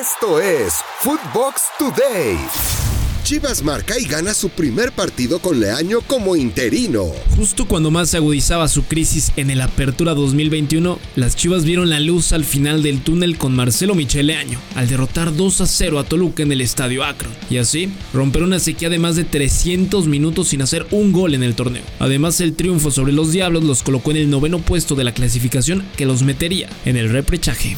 Esto es Footbox Today. Chivas marca y gana su primer partido con Leaño como interino. Justo cuando más se agudizaba su crisis en el Apertura 2021, las Chivas vieron la luz al final del túnel con Marcelo Michel Leaño, al derrotar 2 a 0 a Toluca en el Estadio Akron, y así romper una sequía de más de 300 minutos sin hacer un gol en el torneo. Además, el triunfo sobre los Diablos los colocó en el noveno puesto de la clasificación que los metería en el reprechaje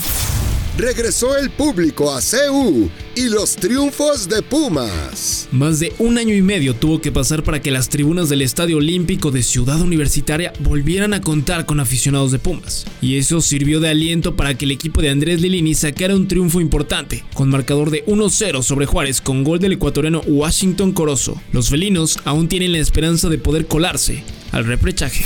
regresó el público a CEU y los triunfos de Pumas. Más de un año y medio tuvo que pasar para que las tribunas del Estadio Olímpico de Ciudad Universitaria volvieran a contar con aficionados de Pumas. Y eso sirvió de aliento para que el equipo de Andrés Lilini sacara un triunfo importante, con marcador de 1-0 sobre Juárez con gol del ecuatoriano Washington Corozo. Los felinos aún tienen la esperanza de poder colarse al reprechaje.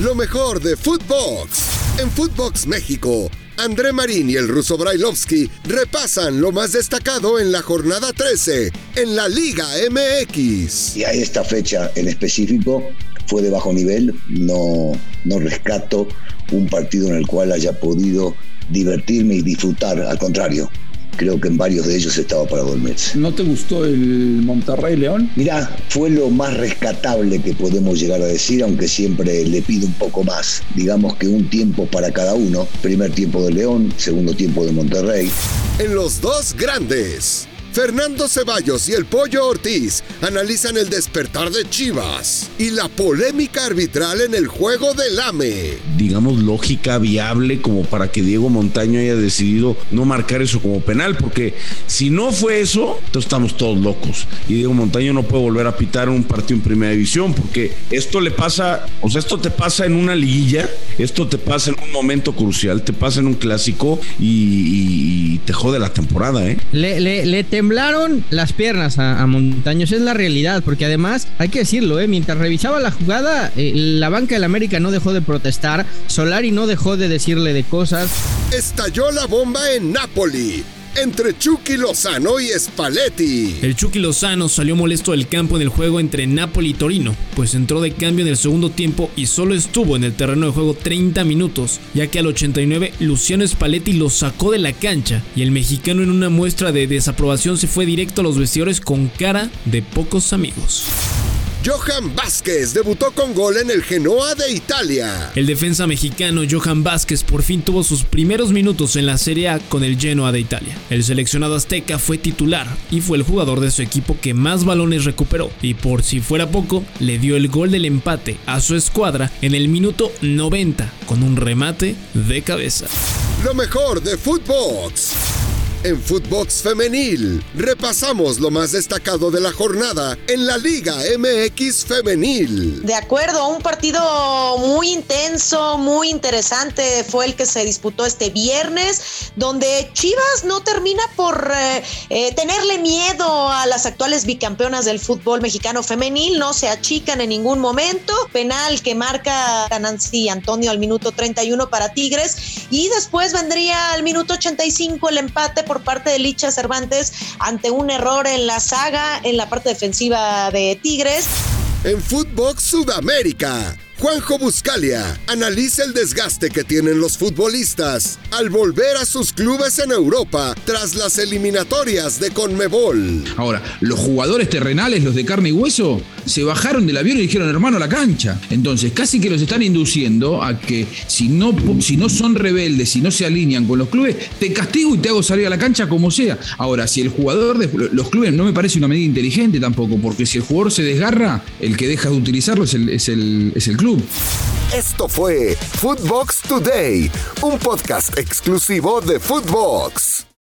Lo mejor de Footbox. En Footbox México André Marín y el ruso Brailovsky repasan lo más destacado en la jornada 13 en la Liga MX. Y a esta fecha en específico fue de bajo nivel, no, no rescato un partido en el cual haya podido divertirme y disfrutar, al contrario, creo que en varios de ellos estaba para dormirse. ¿No te gustó el Monterrey León? Mirá, fue lo más rescatable que podemos llegar a decir, aunque siempre le pido un poco más. Digamos que un tiempo para cada uno. Primer tiempo de León, segundo tiempo de Monterrey. En los dos grandes. Fernando Ceballos y el Pollo Ortiz analizan el despertar de Chivas y la polémica arbitral en el juego del AME. Digamos, lógica viable como para que Diego Montaño haya decidido no marcar eso como penal, porque si no fue eso, entonces estamos todos locos. Y Diego Montaño no puede volver a pitar un partido en primera división, porque esto le pasa, o sea, esto te pasa en una liguilla, esto te pasa en un momento crucial, te pasa en un clásico y, te jode la temporada, ¿eh? Le, le, le temblaron las piernas a, Montaños, es la realidad, porque además, hay que decirlo, ¿eh? mientras revisaba la jugada, eh, la banca del América no dejó de protestar, Solari no dejó de decirle de cosas. Estalló la bomba en Napoli entre Chucky Lozano y Spalletti. El Chucky Lozano salió molesto del campo en el juego entre Napoli y Torino, pues entró de cambio en el segundo tiempo y solo estuvo en el terreno de juego 30 minutos, ya que al 89 Luciano Spalletti lo sacó de la cancha y el mexicano en una muestra de desaprobación se fue directo a los vestidores con cara de pocos amigos. Johan Vázquez debutó con gol en el Genoa de Italia. El defensa mexicano Johan Vázquez por fin tuvo sus primeros minutos en la Serie A con el Genoa de Italia. El seleccionado azteca fue titular y fue el jugador de su equipo que más balones recuperó y por si fuera poco, le dio el gol del empate a su escuadra en el minuto 90 con un remate de cabeza. Lo mejor de Footbox. En Footbox Femenil, repasamos lo más destacado de la jornada en la Liga MX Femenil. De acuerdo, un partido muy intenso, muy interesante fue el que se disputó este viernes, donde Chivas no termina por eh, eh, tenerle miedo a las actuales bicampeonas del fútbol mexicano femenil, no se achican en ningún momento. Penal que marca Nancy Antonio al minuto 31 para Tigres y después vendría al minuto 85 el empate por parte de Licha Cervantes ante un error en la saga en la parte defensiva de Tigres. En Footbox Sudamérica, Juanjo Buscalia analiza el desgaste que tienen los futbolistas al volver a sus clubes en Europa tras las eliminatorias de Conmebol. Ahora, los jugadores terrenales, los de carne y hueso, se bajaron del avión y dijeron, hermano, a la cancha. Entonces, casi que los están induciendo a que si no, si no son rebeldes, si no se alinean con los clubes, te castigo y te hago salir a la cancha como sea. Ahora, si el jugador de los clubes no me parece una medida inteligente tampoco, porque si el jugador se desgarra, el que deja de utilizarlo es el, es el, es el club. Esto fue Footbox Today, un podcast exclusivo de Footbox.